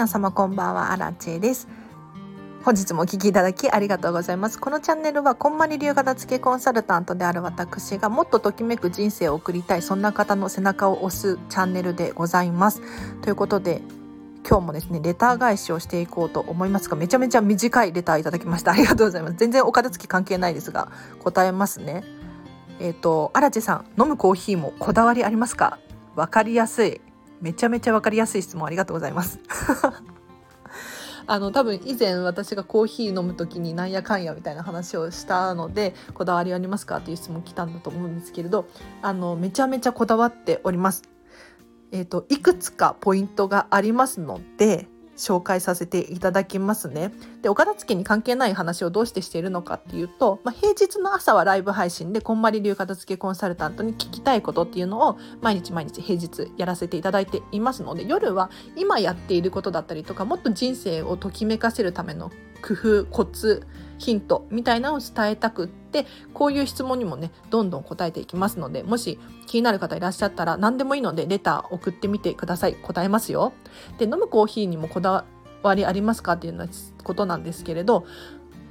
皆様こんばんはアラチェです。本日もお聞きいただきありがとうございます。このチャンネルはこんまり流片付けコンサルタントである私がもっとときめく人生を送りたいそんな方の背中を押すチャンネルでございます。ということで今日もですねレター返しをしていこうと思いますがめちゃめちゃ短いレターいただきました。ありがとうございます。全然お片付け関係ないですが答えますね。えっ、ー、と荒地さん飲むコーヒーもこだわりありますか？わかりやすい。めちゃめちゃ分かりやすい質問ありがとうございます。あの多分以前私がコーヒー飲む時になんやかんやみたいな話をしたのでこだわりありますかっていう質問来たんだと思うんですけれどあのめちゃめちゃこだわっております。えーといくつかポイントがありますので紹介させていただきますね。で、お片付けに関係ない話をどうしてしているのかっていうと、まあ、平日の朝はライブ配信で、こんまり流片付けコンサルタントに聞きたいことっていうのを毎日毎日平日やらせていただいていますので、夜は今やっていることだったりとか、もっと人生をときめかせるための工夫、コツ、ヒントみたいなのを伝えたくってこういう質問にもねどんどん答えていきますのでもし気になる方いらっしゃったら何でもいいのでレター送ってみてください答えますよ。で飲むコーヒーにもこだわりありますかっていうようなことなんですけれど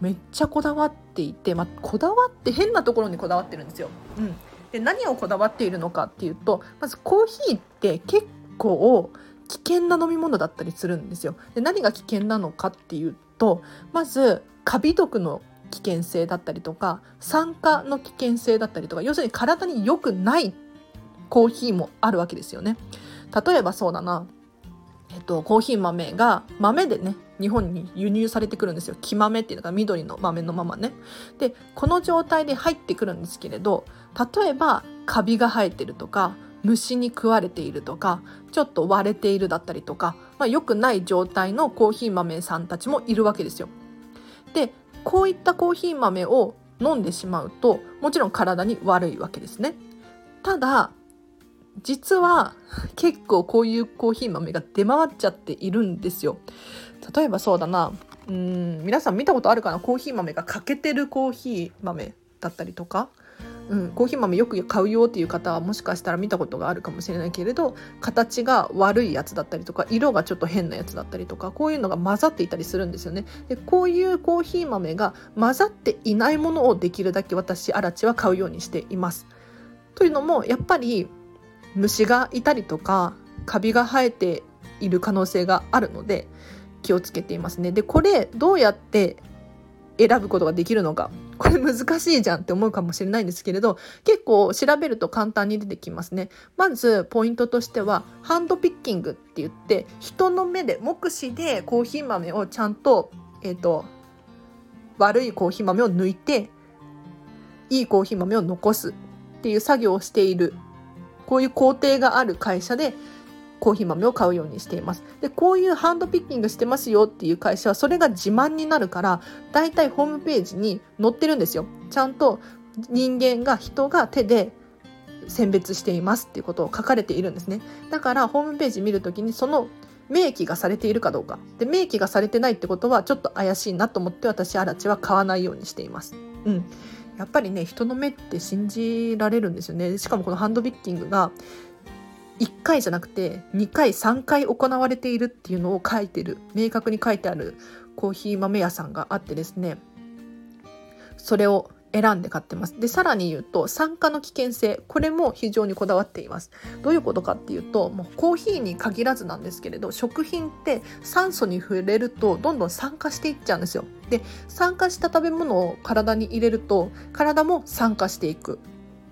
めっちゃこだわっていて、まあ、こだわって変なところにこだわってるんですよ。うん、で何をこだわっているのかっていうとまずコーヒーって結構危険な飲み物だったりするんですよ。で何が危険なのかっていうとまずカビ毒の危険性だったりとか酸化の危険性だったりとか要するに体に良くないコーヒーもあるわけですよね。例えばそうだな、えっと、コーヒー豆が豆でね日本に輸入されてくるんですよ木豆っていうのが緑の豆のままねでこの状態で入ってくるんですけれど例えばカビが生えてるとか虫に食われているとかちょっと割れているだったりとか、まあ、良くない状態のコーヒー豆さんたちもいるわけですよ。でこういったコーヒー豆を飲んでしまうともちろん体に悪いわけですね。ただ実は結構こういうコーヒー豆が出回っちゃっているんですよ。例えばそうだなうん皆さん見たことあるかな？コーヒー豆が欠けてるコーヒー豆だったりとかうん、コーヒー豆よく買うよっていう方はもしかしたら見たことがあるかもしれないけれど形が悪いやつだったりとか色がちょっと変なやつだったりとかこういうのが混ざっていたりするんですよね。でこういうコーヒー豆が混ざっていないものをできるだけ私アラチは買うようにしています。というのもやっぱり虫がいたりとかカビが生えている可能性があるので気をつけていますね。でこれどうやって選ぶことができるのかこれ難しいじゃんって思うかもしれないんですけれど結構調べると簡単に出てきますね。まずポイントとしてはハンドピッキングって言って人の目で目視でコーヒー豆をちゃんと,、えーと、悪いコーヒー豆を抜いていいコーヒー豆を残すっていう作業をしている。こういう工程がある会社でコーヒー豆を買うようにしています。で、こういうハンドピッキングしてますよっていう会社はそれが自慢になるから、だいたいホームページに載ってるんですよ。ちゃんと人間が人が手で選別していますっていうことを書かれているんですね。だからホームページ見るときにその明記がされているかどうか。で、明記がされてないってことはちょっと怪しいなと思って私、アラチは買わないようにしています。うん。やっぱりね、人の目って信じられるんですよね。しかもこのハンドピッキングが1回じゃなくて2回3回行われているっていうのを書いてる明確に書いてあるコーヒー豆屋さんがあってですね。それを選んで買ってます。でさらに言うと酸化の危険性これも非常にこだわっています。どういうことかっていうともうコーヒーに限らずなんですけれど食品って酸素に触れるとどんどん酸化していっちゃうんですよ。で酸化した食べ物を体に入れると体も酸化していく。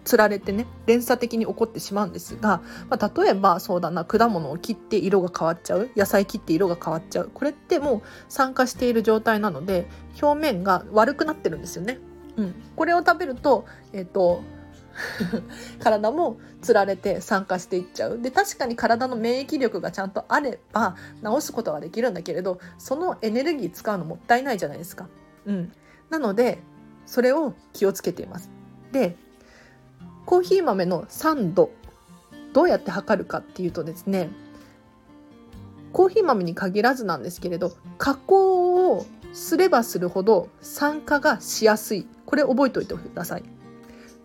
つられてね連鎖的に起こってしまうんですが、まあ、例えばそうだな果物を切って色が変わっちゃう野菜切って色が変わっちゃうこれってもう酸化している状態なので表面が悪くなってるんですよね。うん、これを食べると,、えーと体もつられて酸化していっちゃうで確かに体の免疫力がちゃんとあれば治すことができるんだけれどそのエネルギー使うのもったいないじゃないですか。うん、なのでそれを気をつけています。でコーヒー豆の酸度どうやって測るかっていうとですねコーヒー豆に限らずなんですけれど加工をすればするほど酸化がしやすい。これ覚えておいてください。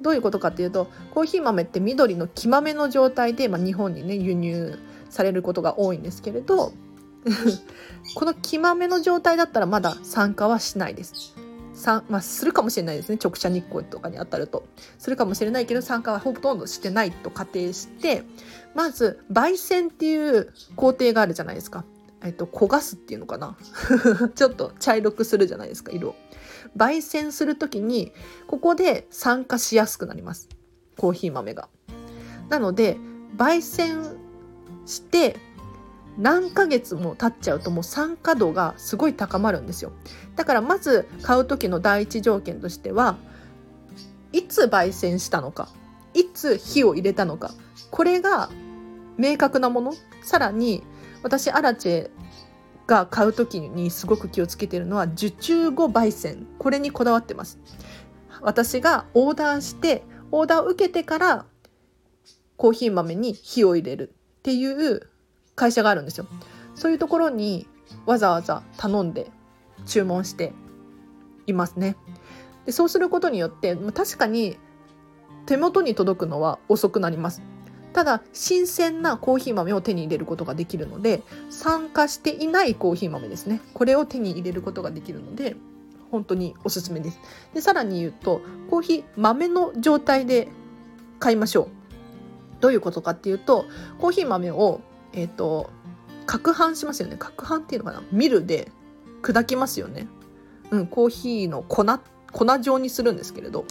どういうことかっていうとコーヒー豆って緑の木豆の状態で、まあ、日本にね輸入されることが多いんですけれど この黄豆の状態だったらまだ酸化はしないです。まあ、するかもしれないですね。直射日光とかに当たると。するかもしれないけど酸化はほとんどしてないと仮定して。まず焙煎っていう工程があるじゃないですか。えっと、焦がすっていうのかな。ちょっと茶色くするじゃないですか色焙煎する時にここで酸化しやすくなります。コーヒー豆が。なので焙煎して何ヶ月も経っちゃうともう酸化度がすごい高まるんですよ。だからまず買う時の第一条件としてはいつ焙煎したのかいつ火を入れたのかこれが明確なもの。さらに私アラチェが買う時にすごく気をつけてるのは受注後焙煎。これにこだわってます。私がオーダーしてオーダーを受けてからコーヒー豆に火を入れるっていう会社があるんですよ。そういうところにわざわざ頼んで注文していますね。でそうすることによって確かに手元に届くのは遅くなります。ただ新鮮なコーヒー豆を手に入れることができるので酸化していないコーヒー豆ですね。これを手に入れることができるので本当におすすめです。でさらに言うとコーヒー豆の状態で買いましょう。どういうことかっていうとコーヒー豆をえっ、ー、と攪拌しますよね。攪拌っていうのかな。ミルで砕きますよね。うんコーヒーの粉粉状にするんですけれど。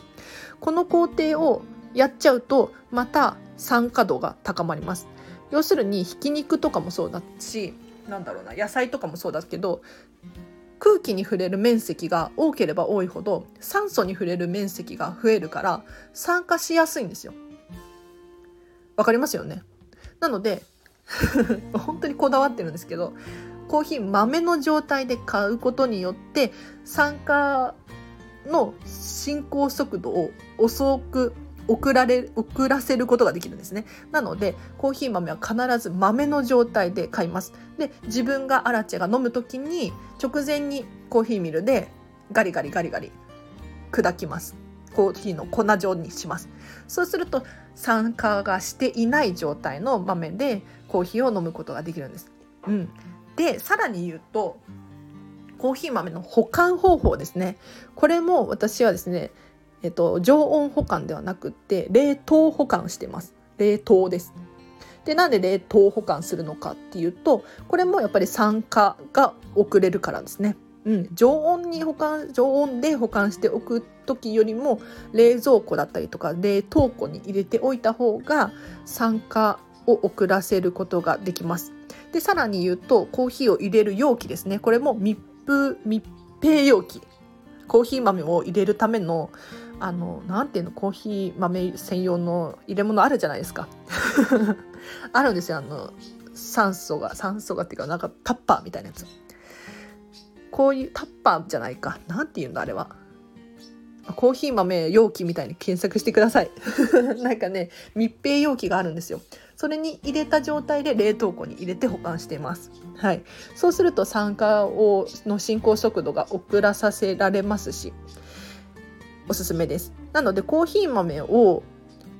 この工程をやっちゃうとまた酸化度が高まります。要するにひき肉とかもそうだしなんだろうな野菜とかもそうだけど空気に触れる面積が多ければ多いほど酸素に触れる面積が増えるから酸化しやすいんですよ。わかりますよね？なので 本当にこだわってるんですけどコーヒー豆の状態で買うことによって酸化の進行速度を遅く送られ遅らせることができるんですね。なのでコーヒー豆は必ず豆の状態で買います。で自分がアラチェが飲む時に直前にコーヒーミルでガリガリガリガリ砕きます。コーヒーの粉状にします。そうすると酸化がしていない状態の豆でコーヒーを飲むことができるんです。うん、でさらに言うとコーヒー豆の保管方法ですね。これも私はですね、えっと、常温保管ではなくって冷凍保管してます。冷凍です。でなんで冷凍保管するのかっていうとこれもやっぱり酸化が遅れるからですね。うん、常温に保管常温で保管しておく時よりも冷蔵庫だったりとか冷凍庫に入れておいた方が酸化を遅らせることができます。でさらに言うとコーヒーを入れる容器ですね。これも密封密閉容器。コーヒー豆を入れるためのあのなんていうのコーヒー豆専用の入れ物あるじゃないですか。あるんですよ。あの酸素が酸素がっていうかなんかタッパーみたいなやつ。こういうタッパーじゃないか。何て言うんだあれは。コーヒー豆容器みたいに検索してください。なんかね密閉容器があるんですよ。それに入れた状態で冷凍庫に入れて保管しています。はい。そうすると酸化をの進行速度が遅らさせられますしおすすめです。なのでコーヒー豆を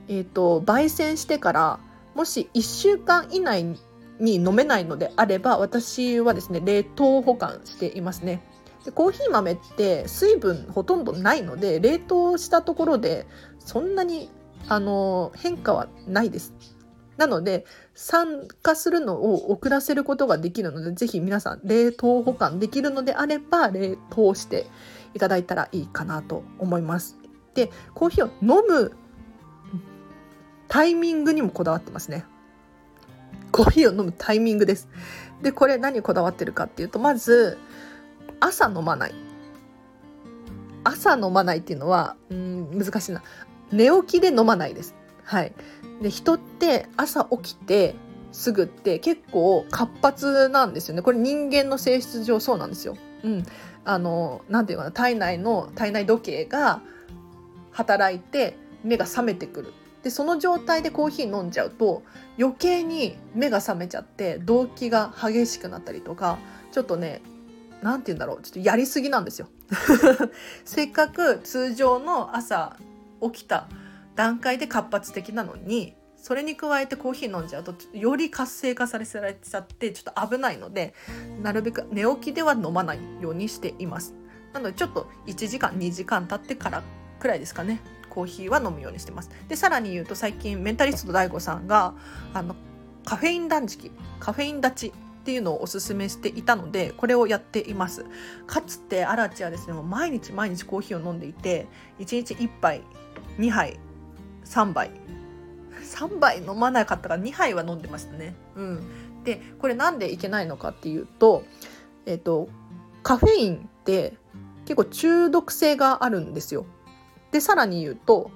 えーと焙煎してからもし1週間以内に飲めないのであれば私はですね冷凍保管していますね。でコーヒー豆って水分ほとんどないので冷凍したところでそんなにあの変化はないです。なので酸化するのを遅らせることができるので是非皆さん冷凍保管できるのであれば冷凍していただいたらいいかなと思います。でコーヒーを飲むタイミングにもこだわってますね。コーヒーを飲むタイミングです。で、これ何こだわってるかっていうと、まず、朝飲まない。朝飲まないっていうのは、うん、難しいな。寝起きで飲まないです。はい。で、人って朝起きてすぐって結構活発なんですよね。これ人間の性質上そうなんですよ。うん。あの、なんていうかな、体内の、体内時計が働いて目が覚めてくるでその状態でコーヒー飲んじゃうと余計に目が覚めちゃって動悸が激しくなったりとかちょっとね何て言うんだろうちょっとやりすぎなんですよ。せっかく通常の朝起きた段階で活発的なのにそれに加えてコーヒー飲んじゃうとより活性化されちゃってちょっと危ないのでなるべく寝起きでは飲まないようにしています。なのでちょっと1時間2時間経ってからくらいですかね。コーヒーは飲むようにしてますでさらに言うと最近メンタリスト DAIGO さんがあのカフェイン断食カフェイン立ちっていうのをおすすめしていたのでこれをやっていますかつてアラチはですねもう毎日毎日コーヒーを飲んでいて1日1杯2杯3杯3杯飲まなかったから2杯は飲んでましたね。うん、でこれなんでいけないのかっていうと,、えーと、カフェインって結構中毒性があるんですよ。でさらに言うと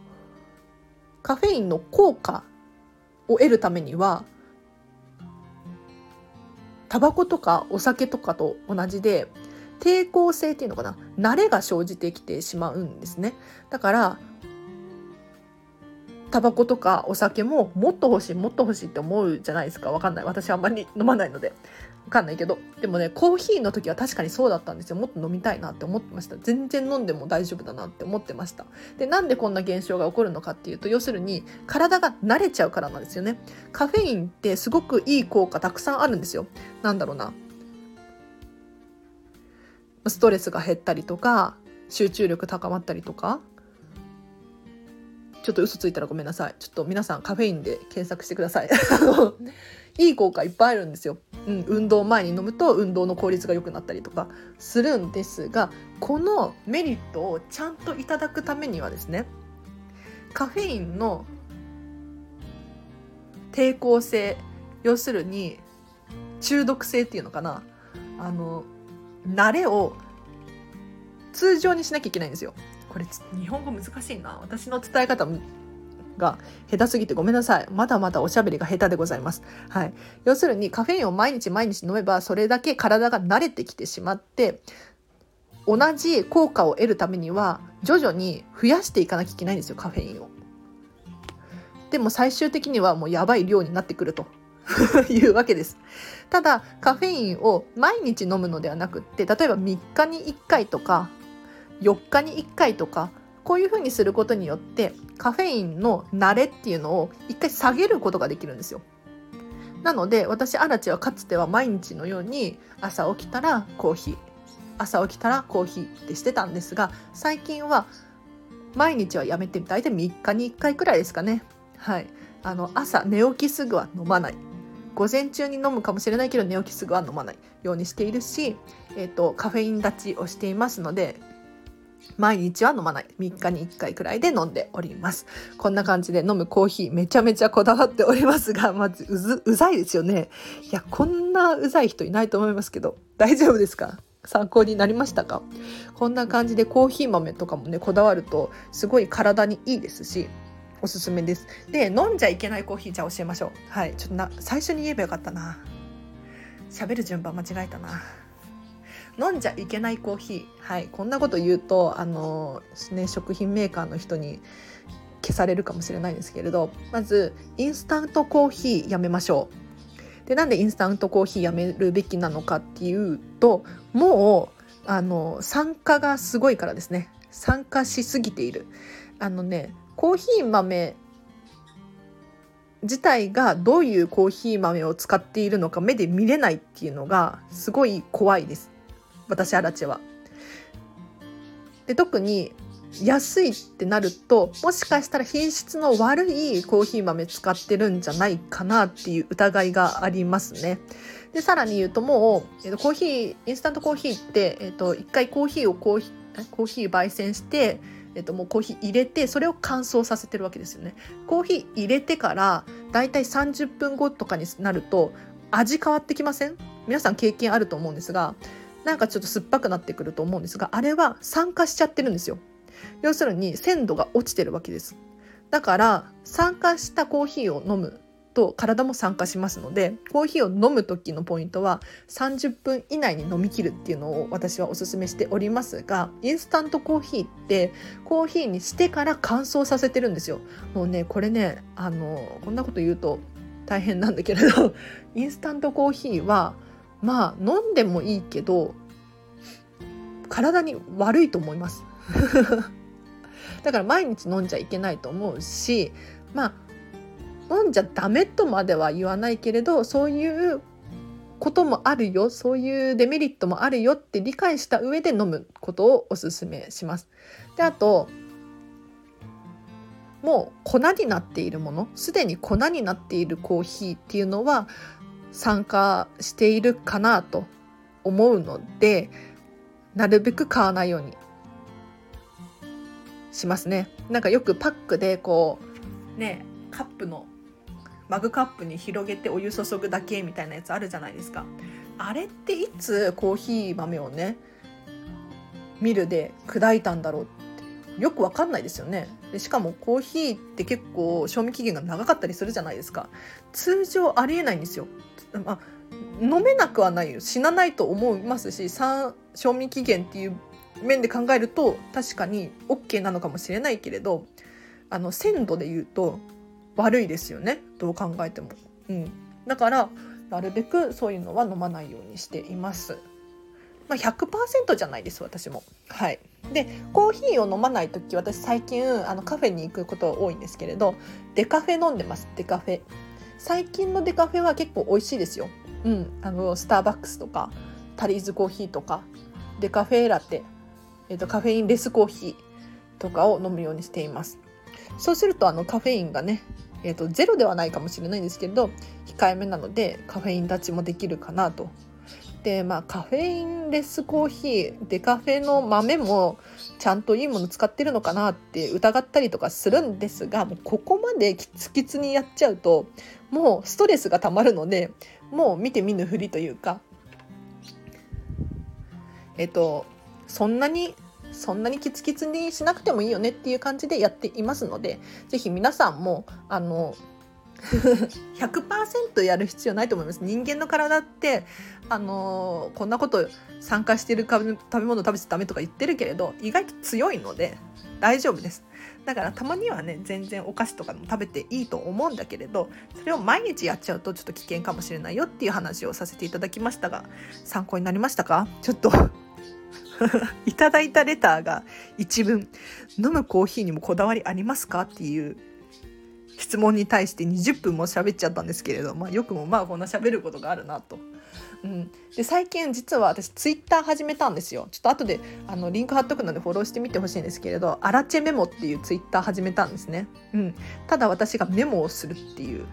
カフェインの効果を得るためにはタバコとかお酒とかと同じで抵抗性っていうのかな慣れが生じてきてしまうんですね。だからタバコとかお酒ももっと欲しいもっと欲しいって思うじゃないですか。わかんない。私あんまり飲まないので。わかんないけど。でもねコーヒーの時は確かにそうだったんですよ。もっと飲みたいなって思ってました。全然飲んでも大丈夫だなって思ってました。でなんでこんな現象が起こるのかっていうと要するに体が慣れちゃうからなんですよね。カフェインってすごくいい効果たくさんあるんですよ。なんだろうな。ストレスが減ったりとか集中力高まったりとか。ちょっと嘘ついたらごめんなさい。ちょっと皆さんカフェインで検索してください。いい効果いっぱいあるんですよ。うん、運動前に飲むと運動の効率が良くなったりとかするんですが、このメリットをちゃんといただくためにはですね、カフェインの抵抗性、要するに中毒性っていうのかな、あの、慣れを通常にしなきゃいけないんですよ。これ日本語難しいな私の伝え方が下手すぎてごめんなさい。まだまだおしゃべりが下手でございます。はい。要するにカフェインを毎日毎日飲めばそれだけ体が慣れてきてしまって同じ効果を得るためには徐々に増やしていかなきゃいけないんですよカフェインを。でも最終的にはもうやばい量になってくると。いうわけです。ただ、カフェインを毎日飲むのではなくって、例えば3日に1回とか、4日に1回とかこういうふうにすることによってカフェインの慣れっていうのを一回下げることができるんですよ。なので私アラチはかつては毎日のように朝起きたらコーヒー朝起きたらコーヒーってしてたんですが最近は毎日はやめて大体3日に1回くらいですかね。はい、あの朝寝起きすぐは飲まない午前中に飲むかもしれないけど寝起きすぐは飲まないようにしているし、えーとカフェイン立ちをしていますので毎日は飲まない。3日に1回くらいで飲んでおります。こんな感じで飲むコーヒーめちゃめちゃこだわっておりますが、まずうず、うざいですよね。いや、こんなうざい人いないと思いますけど、大丈夫ですか？参考になりましたか？こんな感じでコーヒー豆とかもね、こだわるとすごい体にいいですし、おすすめです。で、飲んじゃいけないコーヒーじゃあ教えましょう。はい。ちょっとな、最初に言えばよかったな。喋る順番間違えたな。飲んじゃいけないコーヒー。はい。こんなこと言うとあの、ね、食品メーカーの人に消されるかもしれないんですけれどまずインスタントコーヒーやめましょう。でなんでインスタントコーヒーやめるべきなのかっていうともうあの酸化がすごいからですね。酸化しすぎている。あのねコーヒー豆自体がどういうコーヒー豆を使っているのか目で見れないっていうのがすごい怖いです。私アラチは。で特に安いってなるともしかしたら品質の悪いコーヒー豆使ってるんじゃないかなっていう疑いがありますね。でさらに言うともう、えー、とコーヒーインスタントコーヒーって、えー、と一回コーヒーをコーヒーコーヒー焙煎してえっと、もうコーヒー入れてそれを乾燥させてるわけですよね。コーヒー入れてからだいたい30分後とかになると味変わってきません？皆さん経験あると思うんですがなんかちょっと酸っぱくなってくると思うんですがあれは酸化しちゃってるんですよ。要するに鮮度が落ちてるわけです。だから酸化したコーヒーを飲むと体も酸化しますのでコーヒーを飲む時のポイントは30分以内に飲み切るっていうのを私はおすすめしておりますがインスタントコーヒーってコーヒーにしてから乾燥させてるんですよ。もうねこれねあのこんなこと言うと大変なんだけれどインスタントコーヒーはまあ飲んでもいいけど体に悪いと思います だから毎日飲んじゃいけないと思うしまあ飲んじゃダメとまでは言わないけれどそういうこともあるよそういうデメリットもあるよって理解した上で飲むことをおすすめします。であともう粉になっているものすでに粉になっているコーヒーっていうのは参加しているかなと思うのでなるべく買わないようにしますね。なんかよくパックでこうねカップのマグカップに広げてお湯注ぐだけみたいなやつあるじゃないですか。あれっていつコーヒー豆をねミルで砕いたんだろうってよくわかんないですよね。でしかもコーヒーって結構賞味期限が長かったりするじゃないですか。通常ありえないんですよ、まあ、飲めなくはないよ。死なないと思いますし賞味期限っていう面で考えると確かに OK なのかもしれないけれどあの鮮度で言うと悪いですよね。どう考えても。うん、だからなるべくそういうのは飲まないようにしています。まあ、100%じゃないです私も。はい、でコーヒーを飲まない時私最近あのカフェに行くこと多いんですけれどデカフェ飲んでますデカフェ。最近のデカフェは結構美味しいですよ。うん、あのスターバックスとかタリーズコーヒーとかデカフェラテ、えーと、カフェインレスコーヒーとかを飲むようにしています。そうするとあのカフェインがねえーと、ゼロではないかもしれないんですけれど控えめなのでカフェイン立ちもできるかなと。でまあカフェインレスコーヒーデカフェの豆もちゃんといいもの使ってるのかなって疑ったりとかするんですがもうここまでキツキツにやっちゃうともうストレスがたまるのでもう見て見ぬふりというかえっ、とそんなにそんなにキツキツにしなくてもいいよねっていう感じでやっていますので是非皆さんもあの 100%やる必要ないと思います。人間の体ってあのこんなこと参加してる食べ物食べちゃダメとか言ってるけれど意外と強いので大丈夫です。だからたまにはね全然お菓子とかも食べていいと思うんだけれどそれを毎日やっちゃうとちょっと危険かもしれないよっていう話をさせていただきましたが参考になりましたか？ちょっと。いただいたレターが一文。飲むコーヒーにもこだわりありますか？っていう質問に対して20分も喋っちゃったんですけれど、まあ、よくもまあこんな喋ることがあるなと。うん、で最近実は私ツイッター始めたんですよ。ちょっと後であのリンク貼っとくのでフォローしてみてほしいんですけれどアラチェメモっていうツイッター始めたんですね、うん、ただ私がメモをするっていう。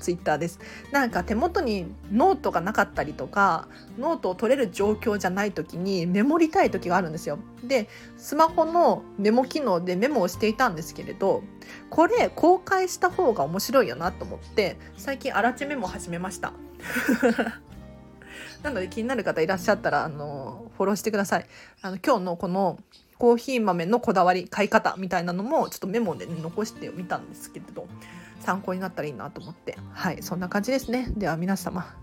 ツイッターです。なんか手元にノートがなかったりとかノートを取れる状況じゃない時にメモりたい時があるんですよ。でスマホのメモ機能でメモをしていたんですけれどこれ公開した方が面白いよなと思って最近あらちメモ始めました。なので気になる方いらっしゃったらあのフォローしてください。あの今日のこのコーヒー豆のこだわり買い方みたいなのもちょっとメモで、ね、残してみたんですけれど参考になったらいいなと思って。はいそんな感じですね。では皆様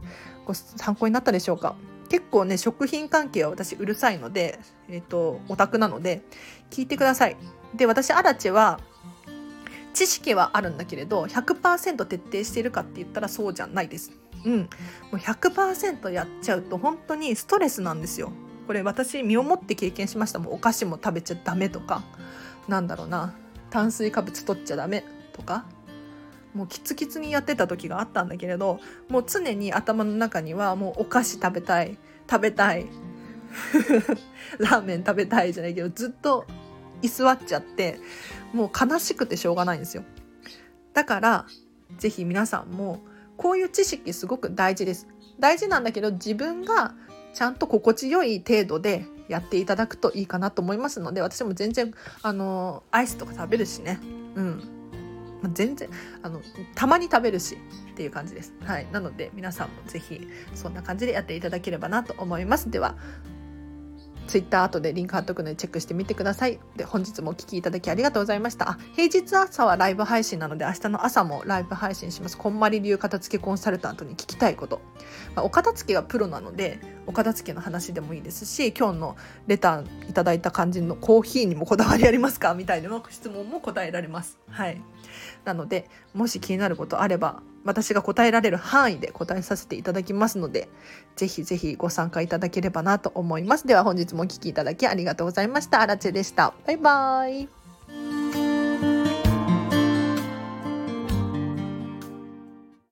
ご参考になったでしょうか？結構ね食品関係は私うるさいのでえっ、ー、とオタクなので聞いてください。で私アラチェは知識はあるんだけれど100%徹底しているかって言ったらそうじゃないです。うん、もう100%やっちゃうと本当にストレスなんですよ。これ私身をもって経験しました。もうお菓子も食べちゃダメとか。なんだろうな。炭水化物取っちゃダメ。とか。もうキツキツにやってた時があったんだけれどもう常に頭の中にはもうお菓子食べたい。食べたい。ラーメン食べたいじゃないけどずっと居座っちゃってもう悲しくてしょうがないんですよ。だから是非皆さんもこういう知識すごく大事です大事なんだけど自分がちゃんと心地よい程度でやっていただくといいかなと思いますので私も全然あのアイスとか食べるしねうん、全然あのたまに食べるしっていう感じです。はい、なので皆さんも是非そんな感じでやっていただければなと思います。では Twitter 後でリンク貼っとくのでチェックしてみてください。で、本日もお聴きいただきありがとうございました。あ、平日朝はライブ配信なので、明日の朝もライブ配信します。こんまり流片付けコンサルタントに聞きたいこと。まあ、お片付けがプロなので、お片付けの話でもいいですし、今日のレターいただいた感じのコーヒーにもこだわりありますか？みたいな質問も答えられます。はい。なので、もし気になることあれば、私が答えられる範囲で答えさせていただきますので、ぜひぜひご参加いただければなと思います。では本日もお聴きいただきありがとうございました。アラチェでした。バイバーイ。